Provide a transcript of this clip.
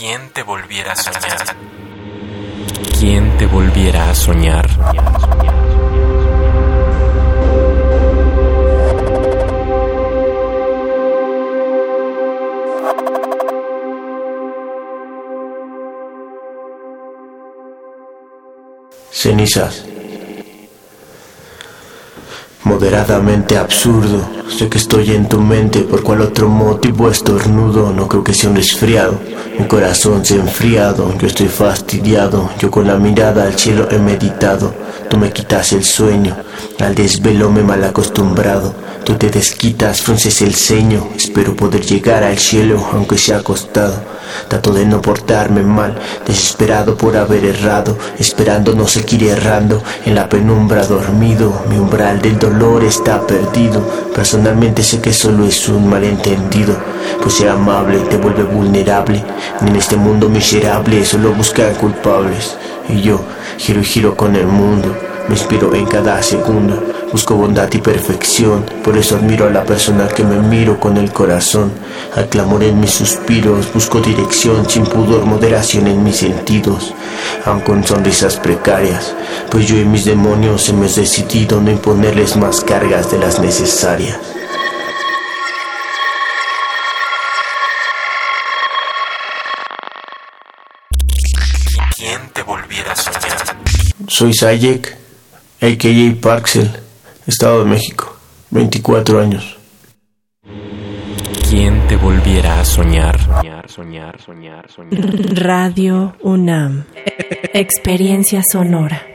¿Quién te volviera a soñar? ¿Quién te volviera a soñar? Cenizas. Moderadamente absurdo. Sé que estoy en tu mente, por cual otro motivo estornudo. No creo que sea un resfriado. Mi corazón se ha enfriado, yo estoy fastidiado. Yo con la mirada al cielo he meditado. Tú me quitas el sueño, al desvelo me mal acostumbrado. Tú te desquitas, frunces el ceño. Espero poder llegar al cielo, aunque sea acostado. Trato de no portarme mal, desesperado por haber errado, esperando no seguir errando, en la penumbra dormido, mi umbral del dolor está perdido. Personalmente sé que solo es un malentendido, pues ser amable te vuelve vulnerable. En este mundo miserable solo buscan culpables, y yo giro y giro con el mundo. Me inspiro en cada segundo, busco bondad y perfección, por eso admiro a la persona que me miro con el corazón. Al clamor en mis suspiros, busco dirección, sin pudor, moderación en mis sentidos, aun con sonrisas precarias, pues yo y mis demonios hemos decidido no imponerles más cargas de las necesarias. ¿Quién te volviera a soñar? Soy Sayek, a.k.a. Parksel, Estado de México, 24 años. ¿Quién te volviera a soñar? Soñar, soñar, soñar, soñar. Radio UNAM. Experiencia sonora.